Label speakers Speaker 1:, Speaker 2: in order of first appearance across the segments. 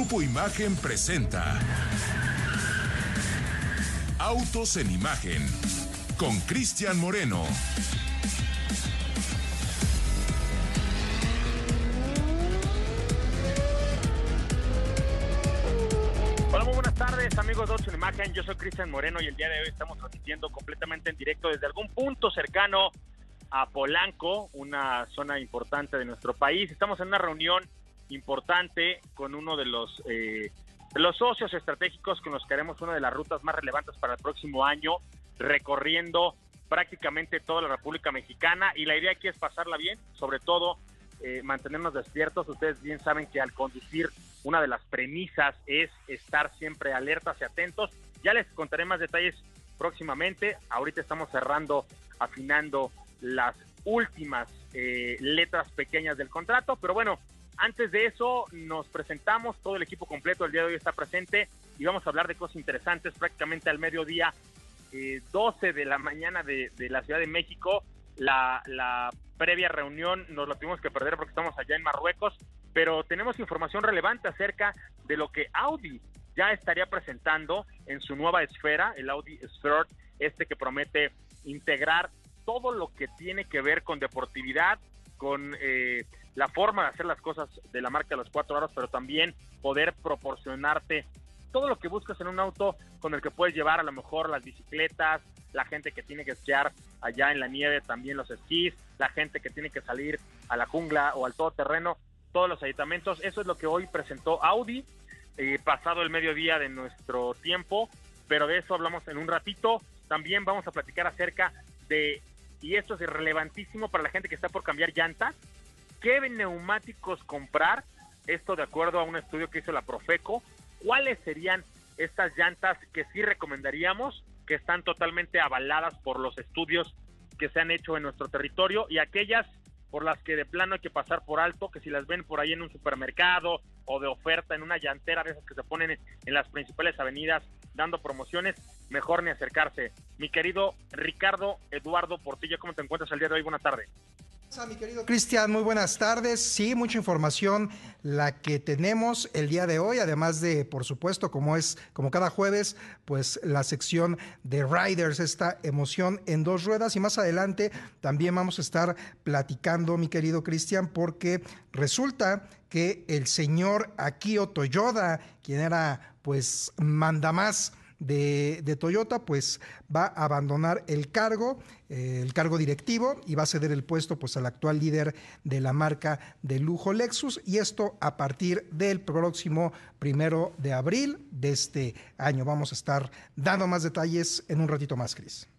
Speaker 1: Grupo Imagen presenta Autos en Imagen con Cristian Moreno.
Speaker 2: Hola, muy buenas tardes amigos de Autos en Imagen. Yo soy Cristian Moreno y el día de hoy estamos transmitiendo completamente en directo desde algún punto cercano a Polanco, una zona importante de nuestro país. Estamos en una reunión importante con uno de los, eh, los socios estratégicos con los que haremos una de las rutas más relevantes para el próximo año, recorriendo prácticamente toda la República Mexicana y la idea aquí es pasarla bien, sobre todo eh, mantenernos despiertos. Ustedes bien saben que al conducir una de las premisas es estar siempre alertas y atentos. Ya les contaré más detalles próximamente. Ahorita estamos cerrando, afinando las últimas eh, letras pequeñas del contrato, pero bueno, antes de eso nos presentamos, todo el equipo completo el día de hoy está presente y vamos a hablar de cosas interesantes prácticamente al mediodía, 12 eh, de la mañana de, la Ciudad de México. La, la previa reunión nos la tuvimos que perder porque estamos allá en Marruecos, pero tenemos información relevante acerca de lo que Audi ya estaría presentando en su nueva esfera, el Audi Sphere, este que promete integrar todo lo que tiene que ver con deportividad, con eh, la forma de hacer las cosas de la marca de los cuatro aros, pero también poder proporcionarte todo lo que buscas en un auto con el que puedes llevar a lo mejor las bicicletas, la gente que tiene que esquiar allá en la nieve, también los esquís, la gente que tiene que salir a la jungla o al todoterreno, todos los aditamentos. Eso es lo que hoy presentó Audi, eh, pasado el mediodía de nuestro tiempo, pero de eso hablamos en un ratito. También vamos a platicar acerca de, y esto es relevantísimo para la gente que está por cambiar llantas, qué neumáticos comprar, esto de acuerdo a un estudio que hizo la Profeco, cuáles serían estas llantas que sí recomendaríamos, que están totalmente avaladas por los estudios que se han hecho en nuestro territorio y aquellas por las que de plano hay que pasar por alto, que si las ven por ahí en un supermercado o de oferta en una llantera de esas que se ponen en las principales avenidas dando promociones, mejor ni acercarse. Mi querido Ricardo Eduardo Portilla, ¿cómo te encuentras el día de hoy? Buenas tardes.
Speaker 3: Mi querido Cristian, muy buenas tardes. Sí, mucha información la que tenemos el día de hoy, además de, por supuesto, como es como cada jueves, pues la sección de Riders, esta emoción en dos ruedas y más adelante también vamos a estar platicando, mi querido Cristian, porque resulta que el señor Akio Toyoda, quien era pues mandamás de, Toyota, pues va a abandonar el cargo, eh, el cargo directivo y va a ceder el puesto pues al actual líder de la marca de lujo Lexus y esto a partir del próximo primero de abril de este año. Vamos a estar dando más detalles en un ratito más, Cris.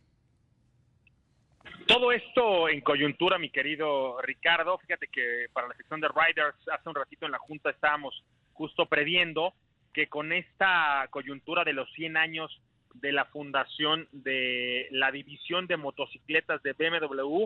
Speaker 2: Todo esto en coyuntura, mi querido Ricardo. Fíjate que para la sección de Riders, hace un ratito en la Junta estábamos justo previendo que con esta coyuntura de los 100 años de la fundación de la división de motocicletas de BMW,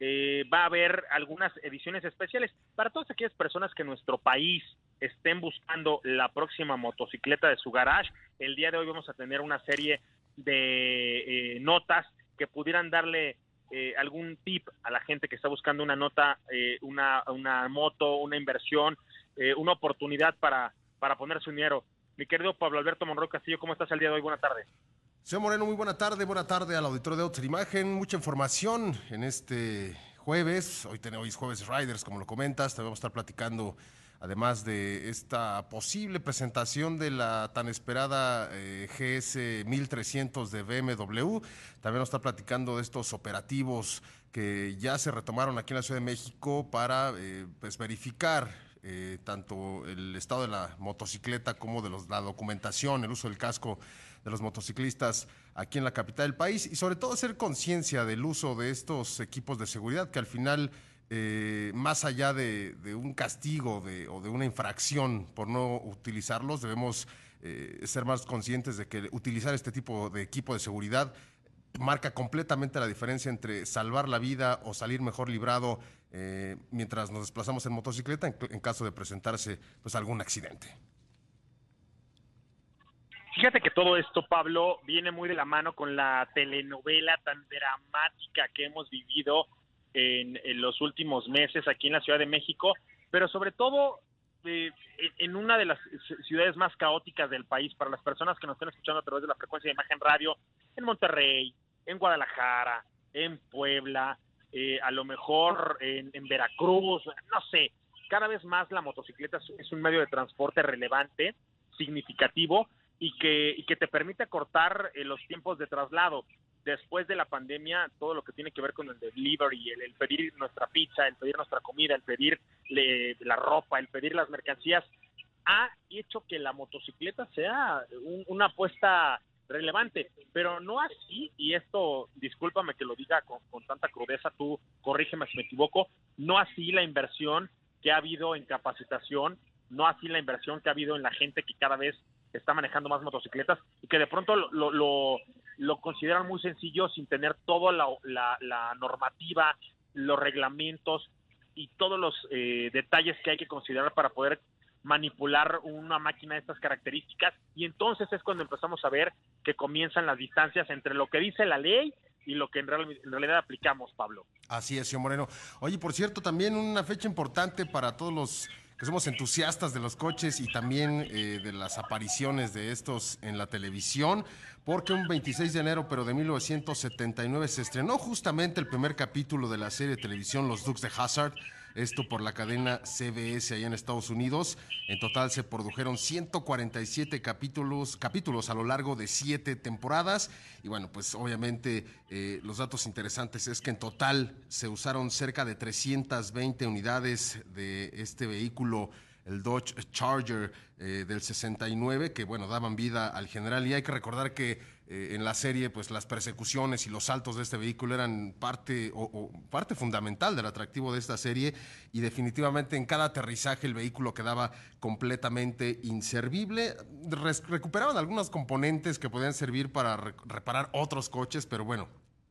Speaker 2: eh, va a haber algunas ediciones especiales para todas aquellas personas que en nuestro país estén buscando la próxima motocicleta de su garage. El día de hoy vamos a tener una serie de eh, notas que pudieran darle eh, algún tip a la gente que está buscando una nota, una, una moto, una inversión, una oportunidad para para poner su dinero. Mi querido Pablo Alberto Monroy Castillo, ¿cómo estás el día de hoy? Buena tarde.
Speaker 4: Señor Moreno, muy buena tarde, buena tarde al auditorio de Otra Imagen. Mucha información en este jueves. Hoy tenemos jueves Riders, como lo comentas. Te vamos a estar platicando, además de esta posible presentación de la tan esperada eh, GS 1300 de BMW. También a estar platicando de estos operativos que ya se retomaron aquí en la Ciudad de México para eh, pues, verificar eh, tanto el estado de la motocicleta como de la documentación, el uso del casco de los motociclistas aquí en la capital del país y sobre todo hacer conciencia del uso de estos equipos de seguridad que al final, eh, más allá de, un castigo o de una infracción por no utilizarlos, debemos eh, ser más conscientes de que utilizar este tipo de equipo de seguridad marca completamente la diferencia entre salvar la vida o salir mejor librado eh, mientras nos desplazamos en motocicleta en, caso de presentarse pues algún accidente.
Speaker 2: Fíjate que todo esto, Pablo, viene muy de la mano con la telenovela tan dramática que hemos vivido en, los últimos meses aquí en la Ciudad de México, pero sobre todo eh, en una de las ciudades más caóticas del país, para las personas que nos estén escuchando a través de la frecuencia de imagen radio, en Monterrey, en Guadalajara, en Puebla, eh, a lo mejor en, Veracruz, no sé, cada vez más la motocicleta es un medio de transporte relevante, significativo y que, y que te permite cortar eh, los tiempos de traslado. Después de la pandemia, todo lo que tiene que ver con el delivery, el, pedir nuestra pizza, el pedir nuestra comida, el pedir la ropa, el pedir las mercancías, ha hecho que la motocicleta sea una apuesta relevante, pero no así, y esto, discúlpame que lo diga con, tanta crudeza, tú corrígeme si me equivoco, no así la inversión que ha habido en capacitación, no así la inversión que ha habido en la gente que cada vez está manejando más motocicletas y que de pronto lo, lo, lo, consideran muy sencillo sin tener toda la, la, normativa, los reglamentos y todos los eh, detalles que hay que considerar para poder manipular una máquina de estas características y entonces es cuando empezamos a ver que comienzan las distancias entre lo que dice la ley y lo que en, realidad aplicamos, Pablo.
Speaker 4: Así es, señor Moreno. Oye, por cierto, también una fecha importante para todos los que somos entusiastas de los coches y también eh, de las apariciones de estos en la televisión, porque un 26 de enero, pero de 1979, se estrenó justamente el primer capítulo de la serie de televisión Los Dukes de Hazard esto por la cadena CBS allá en Estados Unidos. En total se produjeron 147 capítulos, capítulos a lo largo de siete temporadas. Y bueno, pues obviamente eh, los datos interesantes es que en total se usaron cerca de 320 unidades de este vehículo el Dodge Charger eh, del 69, que bueno, daban vida al general. Y hay que recordar que eh, en la serie, pues las persecuciones y los saltos de este vehículo eran parte, o, parte fundamental del atractivo de esta serie. Y definitivamente en cada aterrizaje el vehículo quedaba completamente inservible. recuperaban algunos componentes que podían servir para reparar otros coches, pero bueno,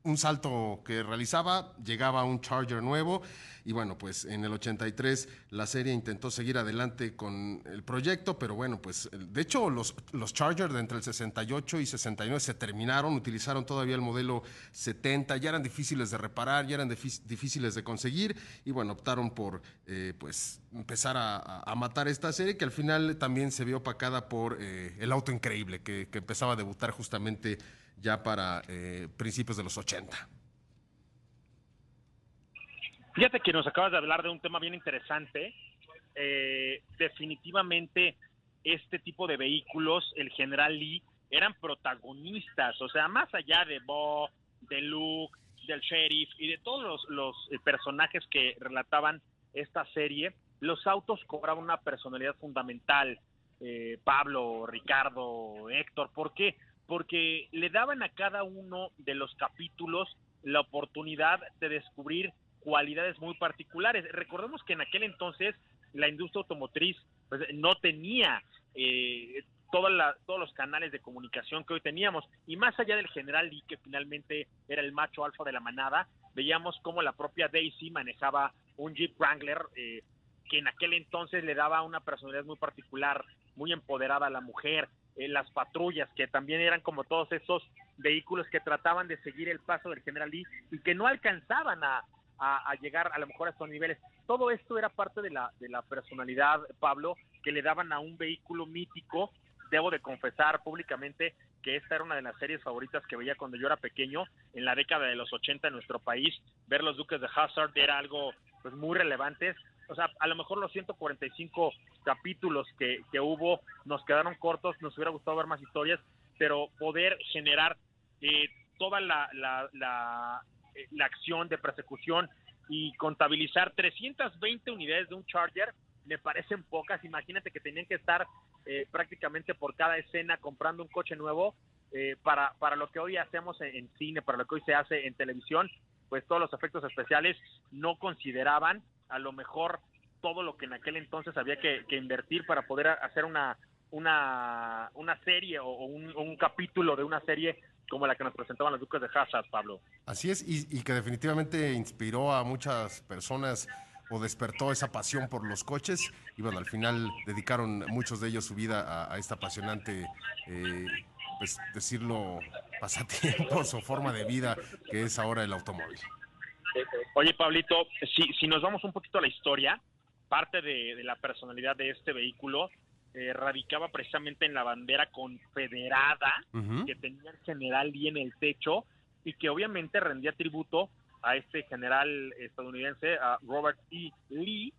Speaker 4: un salto que realizaba, llegaba un Charger nuevo y bueno, pues en el 83 la serie intentó seguir adelante con el proyecto, pero bueno, pues de hecho los, los Chargers de entre el 68 y 69 se terminaron, utilizaron todavía el modelo 70, ya eran difíciles de reparar, ya eran difíciles de conseguir y bueno, optaron por eh, pues empezar a, matar esta serie que al final también se vio opacada por eh, el auto increíble que, que empezaba a debutar justamente ya para eh, principios de los 80.
Speaker 2: Fíjate que nos acabas de hablar de un tema bien interesante. Eh, definitivamente este tipo de vehículos, el General Lee, eran protagonistas, o sea, más allá de Bo, de Luke, del sheriff y de todos los, eh, personajes que relataban esta serie, los autos cobraban una personalidad fundamental. Pablo, Ricardo, Héctor, ¿por qué? Porque le daban a cada uno de los capítulos la oportunidad de descubrir cualidades muy particulares. Recordemos que en aquel entonces la industria automotriz pues, no tenía eh, todos los canales de comunicación que hoy teníamos. Y más allá del general Lee, que finalmente era el macho alfa de la manada, veíamos cómo la propia Daisy manejaba un Jeep Wrangler eh, que en aquel entonces le daba una personalidad muy particular, muy empoderada a la mujer. Eh, las patrullas, que también eran como todos esos vehículos que trataban de seguir el paso del general Lee y que no alcanzaban a, llegar a lo mejor a estos niveles. Todo esto era parte de la, de la personalidad, Pablo, que le daban a un vehículo mítico. Debo de confesar públicamente que esta era una de las series favoritas que veía cuando yo era pequeño, en la década de los 80 en nuestro país. Ver los Duques de Hazard era algo pues muy relevante o sea, a lo mejor los 145 capítulos que, que hubo nos quedaron cortos, nos hubiera gustado ver más historias, pero poder generar eh, toda la, la, la, eh, acción de persecución y contabilizar 320 unidades de un Charger me parecen pocas. Imagínate que tenían que estar eh, prácticamente por cada escena comprando un coche nuevo para, para lo que hoy hacemos en, cine, para lo que hoy se hace en televisión, pues todos los efectos especiales no consideraban a lo mejor todo lo que en aquel entonces había que, invertir para poder hacer una, una, una serie o un, capítulo de una serie como la que nos presentaban los Duques de Hazard, Pablo.
Speaker 4: Así es, y, que definitivamente inspiró a muchas personas o despertó esa pasión por los coches y bueno, al final dedicaron muchos de ellos su vida a, esta apasionante, eh, pues decirlo, pasatiempos o forma de vida que es ahora el automóvil.
Speaker 2: Oye, Pablito, si, si nos vamos un poquito a la historia, parte de, la personalidad de este vehículo eh, radicaba precisamente en la bandera confederada que tenía el general Lee en el techo y que obviamente rendía tributo a este general estadounidense, a Robert E. Lee,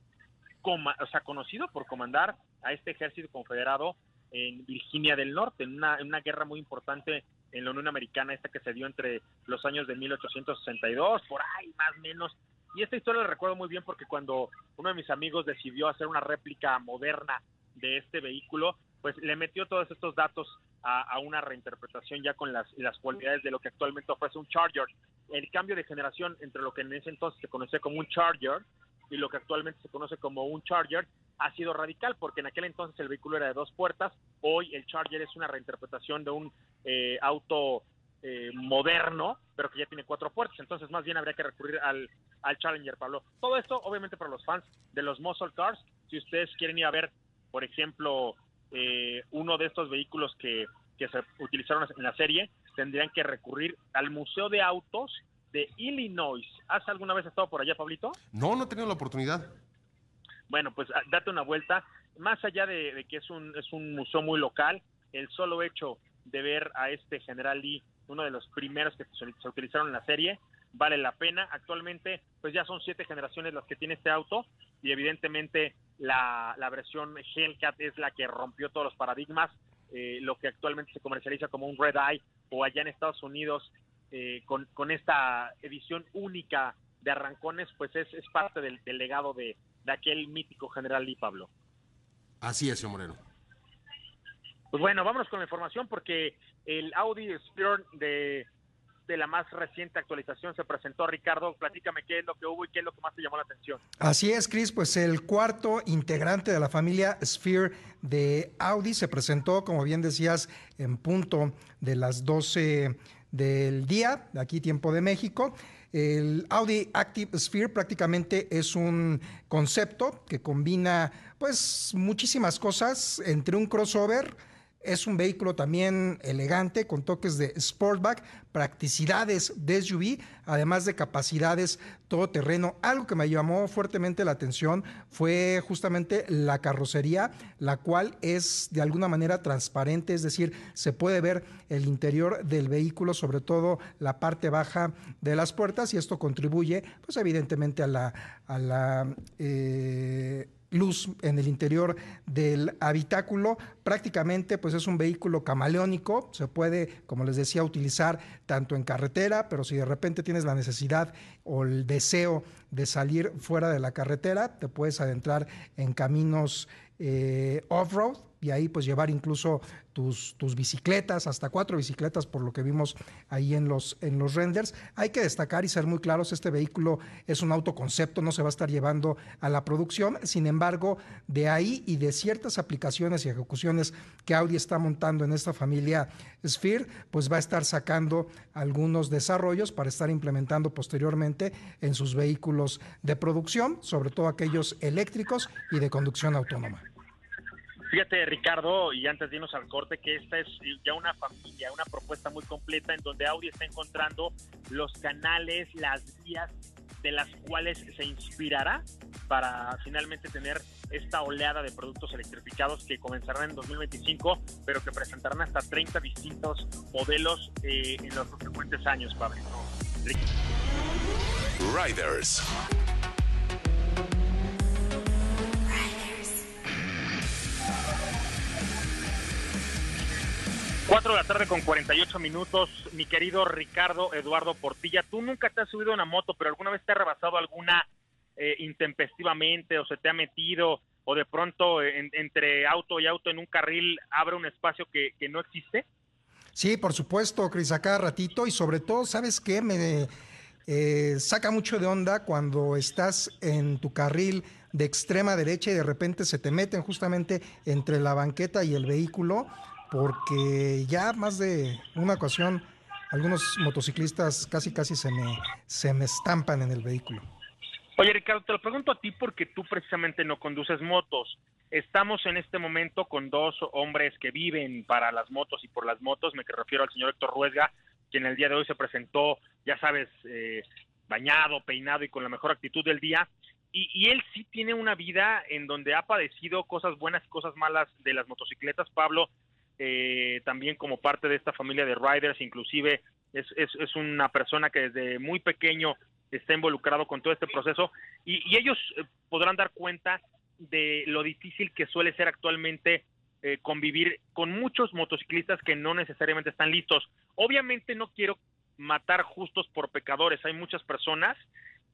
Speaker 2: o sea, conocido por comandar a este ejército confederado en Virginia del Norte, en una, en una guerra muy importante en la Unión Americana, esta que se dio entre los años de 1862, por ahí más o menos. Y esta historia la recuerdo muy bien porque cuando uno de mis amigos decidió hacer una réplica moderna de este vehículo, pues le metió todos estos datos a, una reinterpretación ya con las, las cualidades de lo que actualmente ofrece un Charger. El cambio de generación entre lo que en ese entonces se conocía como un Charger y lo que actualmente se conoce como un Charger ha sido radical porque en aquel entonces el vehículo era de dos puertas, hoy el Charger es una reinterpretación de un eh, auto eh, moderno, pero que ya tiene cuatro puertas, entonces más bien habría que recurrir al, al Challenger, Pablo. Todo esto obviamente para los fans de los muscle cars, si ustedes quieren ir a ver, por ejemplo, eh, uno de estos vehículos que, que se utilizaron en la serie, tendrían que recurrir al Museo de Autos de Illinois. ¿Has alguna vez estado por allá, Pablito?
Speaker 4: No, no he tenido la oportunidad.
Speaker 2: Bueno, pues ah, date una vuelta. Más allá de, que es un, es un museo muy local, el solo hecho de ver a este General Lee, uno de los primeros que se, utilizaron en la serie, vale la pena. Actualmente, pues ya son siete generaciones las que tiene este auto y evidentemente la, la versión Hellcat es la que rompió todos los paradigmas. Eh, lo que actualmente se comercializa como un Red Eye o allá en Estados Unidos eh, con, con, esta edición única de arrancones, pues es, es parte del, legado de, de, aquel mítico general Lee Pablo.
Speaker 4: Así es, señor Moreno.
Speaker 2: Pues bueno, vámonos con la información porque el Audi Sphere de, de la más reciente actualización se presentó. Ricardo, platícame qué es lo que hubo y qué es lo que más te llamó la atención.
Speaker 3: Así es, Chris, pues el cuarto integrante de la familia Sphere de Audi se presentó, como bien decías, en punto de las 12 del día, aquí tiempo de México. El Audi Active Sphere prácticamente es un concepto que combina pues muchísimas cosas entre un crossover, es un vehículo también elegante con toques de sportback, practicidades de SUV, además de capacidades todoterreno. Algo que me llamó fuertemente la atención fue justamente la carrocería, la cual es de alguna manera transparente, es decir, se puede ver el interior del vehículo, sobre todo la parte baja de las puertas, y esto contribuye, pues evidentemente a la, eh, luz en el interior del habitáculo. Prácticamente pues es un vehículo camaleónico, se puede, como les decía, utilizar tanto en carretera, pero si de repente tienes la necesidad o el deseo de salir fuera de la carretera, te puedes adentrar en caminos eh, off-road y ahí pues llevar incluso tus, tus, bicicletas, hasta cuatro bicicletas por lo que vimos ahí en los, en los renders. Hay que destacar y ser muy claros, este vehículo es un autoconcepto, no se va a estar llevando a la producción, sin embargo, de ahí y de ciertas aplicaciones y ejecuciones que Audi está montando en esta familia Sphere, pues va a estar sacando algunos desarrollos para estar implementando posteriormente en sus vehículos de producción, sobre todo aquellos eléctricos y de conducción autónoma.
Speaker 2: Fíjate, Ricardo, y antes de irnos al corte, que esta es ya una familia, una propuesta muy completa en donde Audi está encontrando los canales, las vías de las cuales se inspirará para finalmente tener esta oleada de productos electrificados que comenzarán en 2025, pero que presentarán hasta 30 distintos modelos eh, en los subsecuentes años, Pablo.
Speaker 1: Riders.
Speaker 2: 4 de la tarde con 48 minutos, mi querido Ricardo Eduardo Portilla, tú nunca te has subido a una moto, pero alguna vez te ha rebasado alguna eh, intempestivamente o se te ha metido o de pronto entre auto y auto en un carril abre un espacio que, no existe?
Speaker 3: Sí, por supuesto, Cris, acá ratito y sobre todo, ¿sabes qué? Me eh, saca mucho de onda cuando estás en tu carril de extrema derecha y de repente se te meten justamente entre la banqueta y el vehículo porque ya más de una ocasión algunos motociclistas casi casi se me, se me estampan en el vehículo.
Speaker 2: Oye Ricardo, te lo pregunto a ti porque tú precisamente no conduces motos. Estamos en este momento con dos hombres que viven para las motos y por las motos. Me refiero al señor Héctor Ruesga, quien el día de hoy se presentó, ya sabes, eh, bañado, peinado y con la mejor actitud del día. y, él sí tiene una vida en donde ha padecido cosas buenas y cosas malas de las motocicletas. Pablo, eh, también como parte de esta familia de riders, inclusive es, es, una persona que desde muy pequeño está involucrado con todo este proceso y, ellos eh, podrán dar cuenta de lo difícil que suele ser actualmente eh, convivir con muchos motociclistas que no necesariamente están listos. Obviamente no quiero matar justos por pecadores, hay muchas personas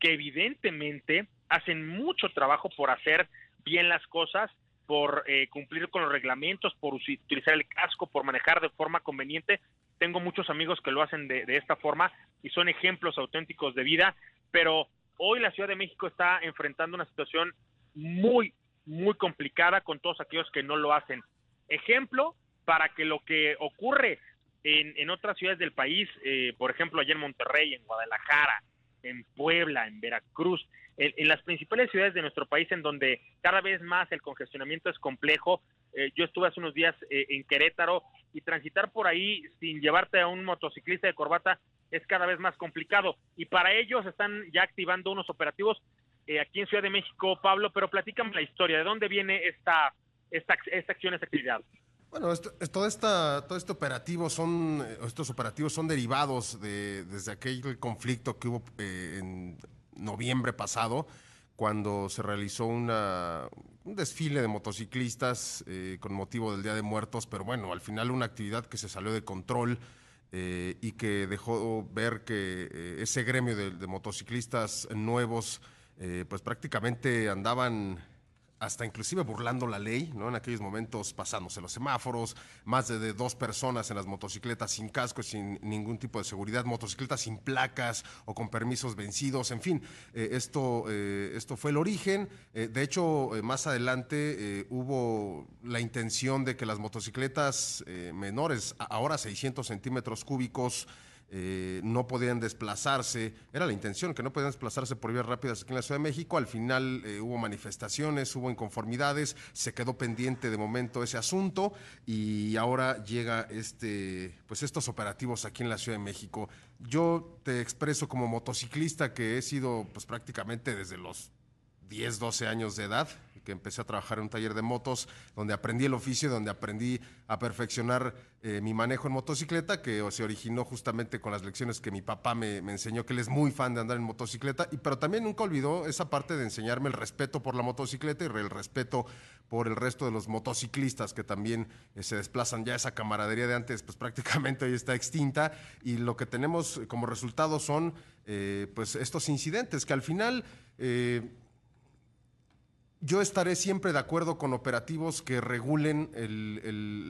Speaker 2: que evidentemente hacen mucho trabajo por hacer bien las cosas, por eh, cumplir con los reglamentos, por utilizar el casco, por manejar de forma conveniente. Tengo muchos amigos que lo hacen de, de esta forma y son ejemplos auténticos de vida, pero hoy la Ciudad de México está enfrentando una situación muy, muy complicada con todos aquellos que no lo hacen. Ejemplo para que lo que ocurre en, en otras ciudades del país, eh, por ejemplo, allá en Monterrey, en Guadalajara, en Puebla, en Veracruz, en, las principales ciudades de nuestro país en donde cada vez más el congestionamiento es complejo. Eh, yo estuve hace unos días eh, en Querétaro y transitar por ahí sin llevarte a un motociclista de corbata es cada vez más complicado. Y para ellos están ya activando unos operativos eh, aquí en Ciudad de México, Pablo, pero platícame la historia, ¿de dónde viene esta, esta, esta acción, esta actividad?
Speaker 4: Bueno, esto, todo, esta, todo este operativo son, estos operativos son derivados de, desde aquel conflicto que hubo eh, en noviembre pasado, cuando se realizó una, un desfile de motociclistas eh, con motivo del Día de Muertos, pero bueno, al final una actividad que se salió de control eh, y que dejó ver que ese gremio de, de motociclistas nuevos, pues prácticamente andaban hasta inclusive burlando la ley, ¿no? En aquellos momentos pasándose los semáforos, más de, dos personas en las motocicletas sin casco, sin ningún tipo de seguridad, motocicletas sin placas o con permisos vencidos, en fin, eh, esto, eh, esto fue el origen. Eh, de hecho, más adelante hubo la intención de que las motocicletas menores, ahora 600 centímetros cúbicos, eh, no podían desplazarse, era la intención, que no podían desplazarse por vías rápidas aquí en la Ciudad de México, al final eh, hubo manifestaciones, hubo inconformidades, se quedó pendiente de momento ese asunto y ahora llega este, pues estos operativos aquí en la Ciudad de México. Yo te expreso como motociclista que he sido pues prácticamente desde los 10, 12 años de edad, que empecé a trabajar en un taller de motos, donde aprendí el oficio, donde aprendí a perfeccionar eh, mi manejo en motocicleta, que se originó justamente con las lecciones que mi papá me, enseñó, que él es muy fan de andar en motocicleta, y, pero también nunca olvidó esa parte de enseñarme el respeto por la motocicleta y el respeto por el resto de los motociclistas que también eh, se desplazan. Ya esa camaradería de antes, pues prácticamente hoy está extinta, y lo que tenemos como resultado son eh, pues estos incidentes que al final yo estaré siempre de acuerdo con operativos que regulen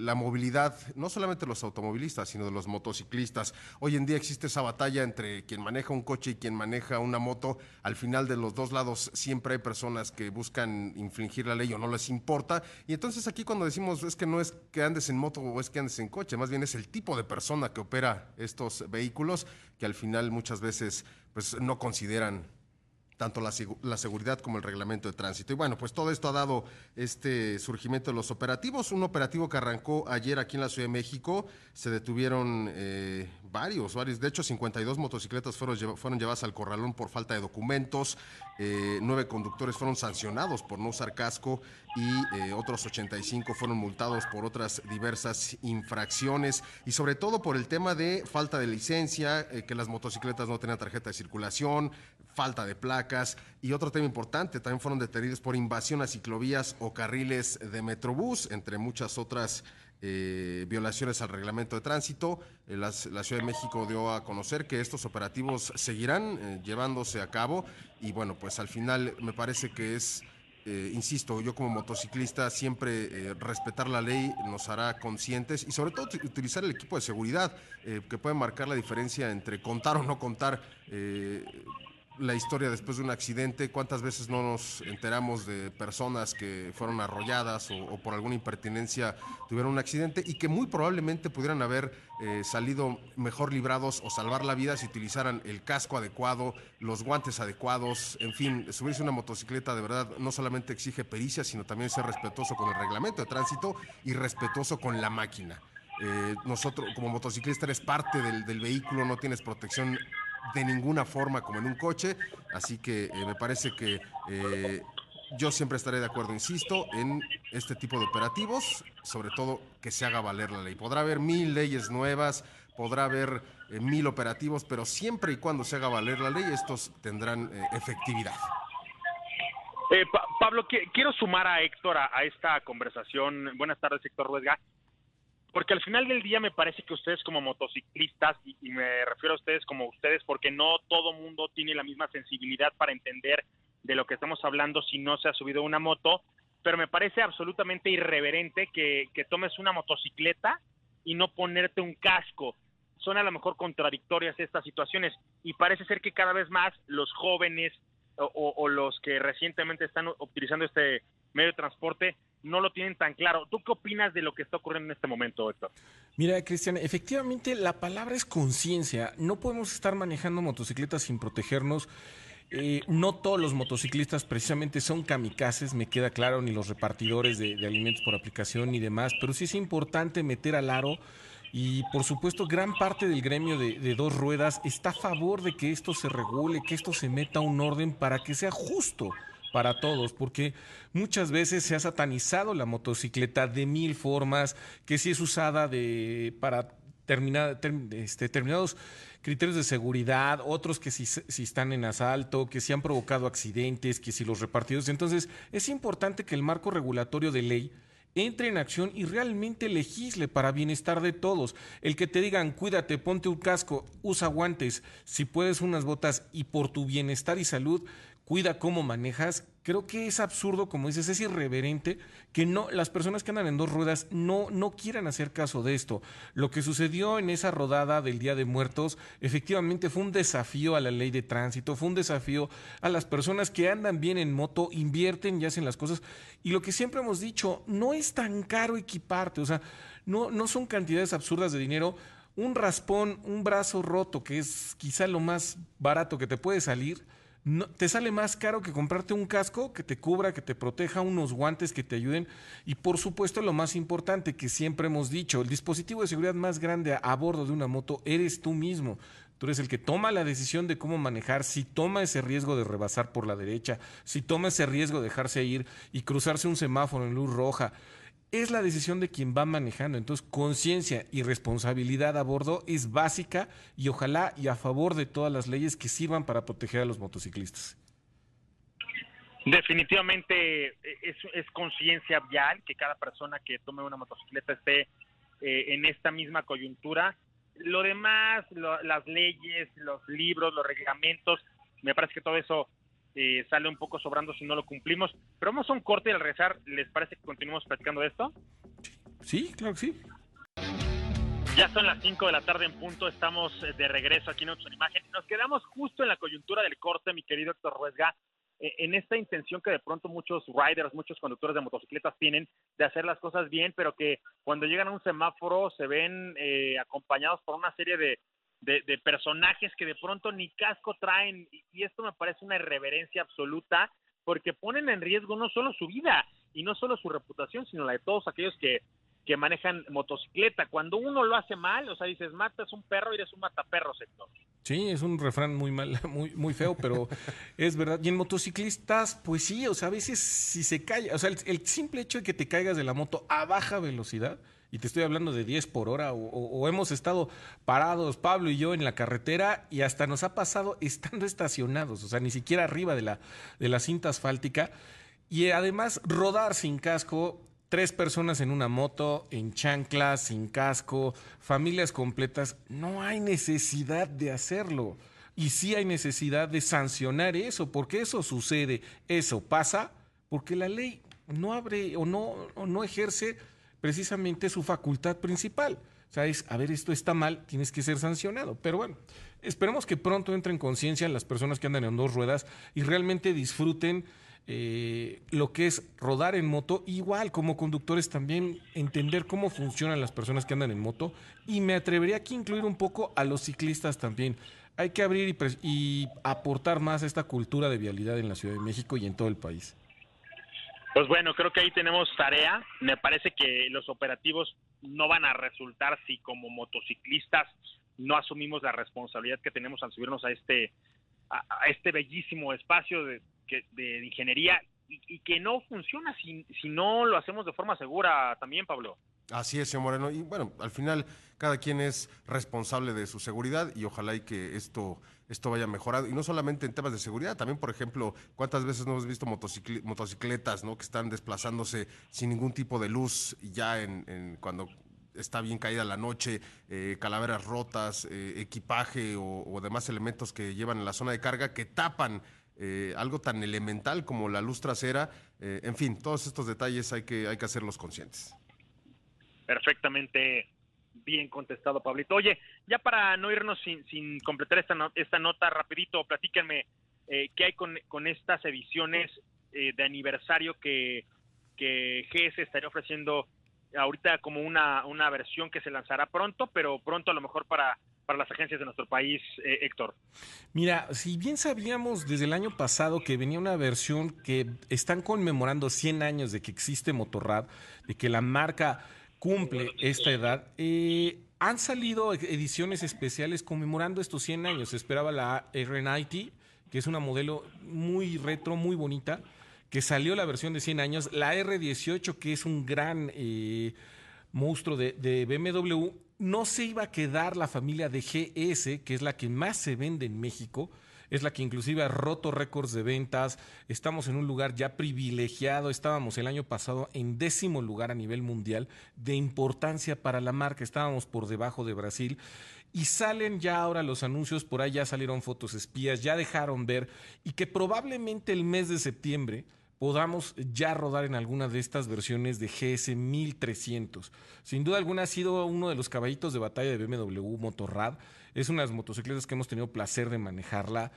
Speaker 4: la movilidad, no solamente de los automovilistas, sino de los motociclistas. Hoy en día existe esa batalla entre quien maneja un coche y quien maneja una moto. Al final de los dos lados siempre hay personas que buscan infringir la ley o no les importa. Y entonces aquí cuando decimos es que no es que andes en moto o es que andes en coche, más bien es el tipo de persona que opera estos vehículos que al final muchas veces pues no consideran tanto la, la, seguridad como el reglamento de tránsito. Y bueno, pues todo esto ha dado este surgimiento de los operativos. Un operativo que arrancó ayer aquí en la Ciudad de México. Se detuvieron eh, varios, varios. De hecho, 52 motocicletas fueron, fueron llevadas al corralón por falta de documentos. Eh, nueve conductores fueron sancionados por no usar casco y eh, otros 85 fueron multados por otras diversas infracciones. Y sobre todo por el tema de falta de licencia, que las motocicletas no tenían tarjeta de circulación, falta de placas. Y otro tema importante, también fueron detenidos por invasión a ciclovías o carriles de Metrobús, entre muchas otras eh, violaciones al reglamento de tránsito. Eh, la Ciudad de México dio a conocer que estos operativos seguirán eh, llevándose a cabo. Y bueno, pues al final me parece que es... insisto, yo como motociclista siempre respetar la ley nos hará conscientes y sobre todo utilizar el equipo de seguridad que puede marcar la diferencia entre contar o no contar la historia después de un accidente, cuántas veces no nos enteramos de personas que fueron arrolladas o, por alguna impertinencia tuvieron un accidente y que muy probablemente pudieran haber eh, salido mejor librados o salvar la vida si utilizaran el casco adecuado, los guantes adecuados, en fin, subirse una motocicleta de verdad no solamente exige pericia, sino también ser respetuoso con el reglamento de tránsito y respetuoso con la máquina. Eh, nosotros como motociclista eres parte del, del vehículo, no tienes protección de ninguna forma como en un coche, así que eh, me parece que eh, yo siempre estaré de acuerdo, insisto, en este tipo de operativos, sobre todo que se haga valer la ley. Podrá haber mil leyes nuevas, podrá haber eh, mil operativos, pero siempre y cuando se haga valer la ley, estos tendrán efectividad.
Speaker 2: Pablo, quiero sumar a Héctor a, esta conversación. Buenas tardes, Héctor Ruesga porque al final del día me parece que ustedes como motociclistas, y, me refiero a ustedes como ustedes, porque no todo mundo tiene la misma sensibilidad para entender de lo que estamos hablando si no se ha subido una moto, pero me parece absolutamente irreverente que, tomes una motocicleta y no ponerte un casco. Son a lo mejor contradictorias estas situaciones y parece ser que cada vez más los jóvenes o, o los que recientemente están utilizando este medio de transporte no lo tienen tan claro. ¿Tú qué opinas de lo que está ocurriendo en este momento, Héctor?
Speaker 5: Mira, Cristian, efectivamente la palabra es conciencia. No podemos estar manejando motocicletas sin protegernos. Eh, no todos los motociclistas precisamente son kamikazes, me queda claro, ni los repartidores de, alimentos por aplicación ni demás, pero sí es importante meter al aro y por supuesto gran parte del gremio de, de, dos ruedas está a favor de que esto se regule, que esto se meta a un orden para que sea justo para todos, porque muchas veces se ha satanizado la motocicleta de mil formas, que si es usada de, para terminar, este, determinados criterios de seguridad, otros que si, si, están en asalto, que si han provocado accidentes, que si los repartidos. Entonces, es importante que el marco regulatorio de ley entre en acción y realmente legisle para bienestar de todos. El que te digan, cuídate, ponte un casco, usa guantes, si puedes unas botas y por tu bienestar y salud, cuida cómo manejas, creo que es absurdo, como dices, es irreverente que no las personas que andan en dos ruedas no no quieran hacer caso de esto. Lo que sucedió en esa rodada del Día de Muertos efectivamente fue un desafío a la ley de tránsito, fue un desafío a las personas que andan bien en moto, invierten y hacen las cosas y lo que siempre hemos dicho, no es tan caro equiparte, o sea, no no son cantidades absurdas de dinero. Un raspón, un brazo roto, que es quizá lo más barato que te puede salir, no, te sale más caro que comprarte un casco que te cubra, que te proteja, unos guantes que te ayuden y por supuesto lo más importante que siempre hemos dicho, el dispositivo de seguridad más grande a, bordo de una moto eres tú mismo. Tú eres el que toma la decisión de cómo manejar, si toma ese riesgo de rebasar por la derecha, si toma ese riesgo de dejarse ir y cruzarse un semáforo en luz roja es la decisión de quien va manejando. Entonces, conciencia y responsabilidad a bordo es básica y ojalá y a favor de todas las leyes que sirvan para proteger a los motociclistas.
Speaker 2: Definitivamente eh, es, conciencia vial que cada persona que tome una motocicleta esté eh, en esta misma coyuntura. Lo demás, las leyes, los libros, los reglamentos, me parece que todo eso eh, sale un poco sobrando si no lo cumplimos. Pero vamos a un corte y al regresar, ¿les parece que continuemos platicando de esto?
Speaker 5: Sí, claro que sí.
Speaker 2: Ya son las 5 de la tarde en punto, estamos eh, de regreso aquí en Otra Imagen. Nos quedamos justo en la coyuntura del corte, mi querido Héctor Ruesga, eh, en esta intención que de pronto muchos riders, muchos conductores de motocicletas tienen de hacer las cosas bien, pero que cuando llegan a un semáforo se ven acompañados por una serie de, de, personajes que de pronto ni casco traen y esto me parece una irreverencia absoluta porque ponen en riesgo no solo su vida y no solo su reputación, sino la de todos aquellos que, que manejan motocicleta. Cuando uno lo hace mal, o sea, dices, matas un perro y eres un mataperro, sector.
Speaker 5: Sí, es un refrán muy mal, muy, muy feo, pero es verdad. Y en motociclistas, pues sí, o sea, a veces si se cae, o sea, el, simple hecho de que te caigas de la moto a baja velocidad, y te estoy hablando de 10 por hora, o, hemos estado parados, Pablo y yo, en la carretera, y hasta nos ha pasado estando estacionados, o sea, ni siquiera arriba de la, de la cinta asfáltica, y además rodar sin casco, tres personas en una moto, en chanclas, sin casco, familias completas, no hay necesidad de hacerlo. Y sí hay necesidad de sancionar eso, porque eso sucede, eso pasa, porque la ley no abre o no, no ejerce precisamente su facultad principal. O sea, es, a ver, esto está mal, tienes que ser sancionado. Pero bueno, esperemos que pronto entren en conciencia las personas que andan en dos ruedas y realmente disfruten eh, lo que es rodar en moto, igual como conductores también entender cómo funcionan las personas que andan en moto y me atrevería aquí a incluir un poco a los ciclistas también. Hay que abrir y, aportar más a esta cultura de vialidad en la Ciudad de México y en todo el país.
Speaker 2: Pues bueno, creo que ahí tenemos tarea. Me parece que los operativos no van a resultar si como motociclistas no asumimos la responsabilidad que tenemos al subirnos a este, a, este bellísimo espacio de, de ingeniería y, que no funciona si, si no lo hacemos de forma segura también, Pablo.
Speaker 4: Así es, señor Moreno. Y bueno, al final cada quien es responsable de su seguridad y ojalá y que esto, esto vaya mejorando. Y no solamente en temas de seguridad, también, por ejemplo, cuántas veces no hemos visto motocicletas ¿no? que están desplazándose sin ningún tipo de luz ya en, cuando está bien caída la noche, eh, calaveras rotas, eh, equipaje o, demás elementos que llevan en la zona de carga que tapan eh, algo tan elemental como la luz trasera. en fin, todos estos detalles hay que, hay que hacerlos conscientes.
Speaker 2: Perfectamente bien contestado, Pablito. Oye, ya para no irnos sin, sin completar esta, esta nota rapidito, platíquenme eh, qué hay con, con estas ediciones eh, de aniversario que, que GS estaría ofreciendo ahorita como una, una versión que se lanzará pronto, pero pronto a lo mejor para, para las agencias de nuestro país, eh, Héctor.
Speaker 5: Mira, si bien sabíamos desde el año pasado que venía una versión que están conmemorando 100 años de que existe Motorrad, de que la marca cumple esta edad. Eh, han salido ediciones especiales conmemorando estos 100 años. Se esperaba la R90, que es una modelo muy retro, muy bonita, que salió la versión de 100 años. La R18, que es un gran eh, monstruo de, de BMW. No se iba a quedar la familia de GS, que es la que más se vende en México es la que inclusive ha roto récords de ventas, estamos en un lugar ya privilegiado, estábamos el año pasado en décimo lugar a nivel mundial de importancia para la marca, estábamos por debajo de Brasil. Y salen ya ahora los anuncios, por ahí ya salieron fotos espías, ya dejaron ver, y que probablemente el mes de septiembre podamos ya rodar en alguna de estas versiones de GS 1300. Sin duda alguna ha sido uno de los caballitos de batalla de BMW Motorrad. Es una de las motocicletas que hemos tenido placer de manejarla.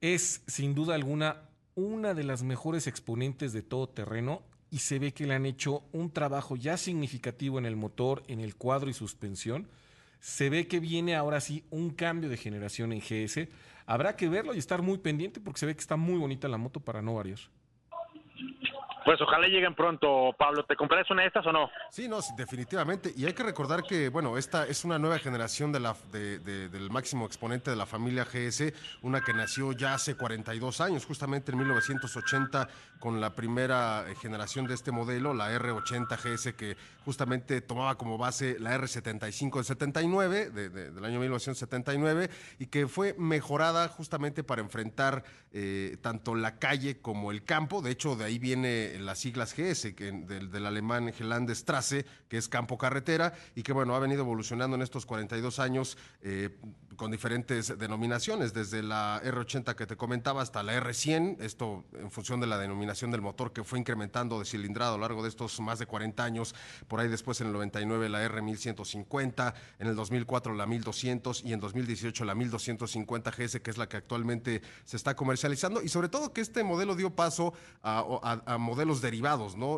Speaker 5: Es sin duda alguna una de las mejores exponentes de todo terreno y se ve que le han hecho un trabajo ya significativo en el motor, en el cuadro y suspensión. Se ve que viene ahora sí un cambio de generación en GS. Habrá que verlo y estar muy pendiente porque se ve que está muy bonita la moto para no varios.
Speaker 2: Pues ojalá lleguen pronto, Pablo. ¿Te comprarás una de estas o no?
Speaker 4: Sí, no, definitivamente. Y hay que recordar que, bueno, esta es una nueva generación del máximo exponente de la familia GS, una que nació ya hace 42 años, justamente en 1980, con la primera eh, generación de este modelo, la R80 GS, que justamente tomaba como base la R75 del 79, del año 1979, y que fue mejorada justamente para enfrentar eh, tanto la calle como el campo. De hecho, de ahí viene las siglas GS, que, del, del alemán Gelandestrasse, que es campo carretera, y que bueno, ha venido evolucionando en estos 42 años eh, con diferentes denominaciones, desde la R80 que te comentaba hasta la R100, esto en función de la denominación del motor que fue incrementando de cilindrado a lo largo de estos más de 40 años, por ahí después en el 99 la R1150, en el 2004 la 1200 y en 2018 la 1250 GS, que es la que actualmente se está comercializando, y sobre todo que este modelo dio paso a modelos derivados, ¿no?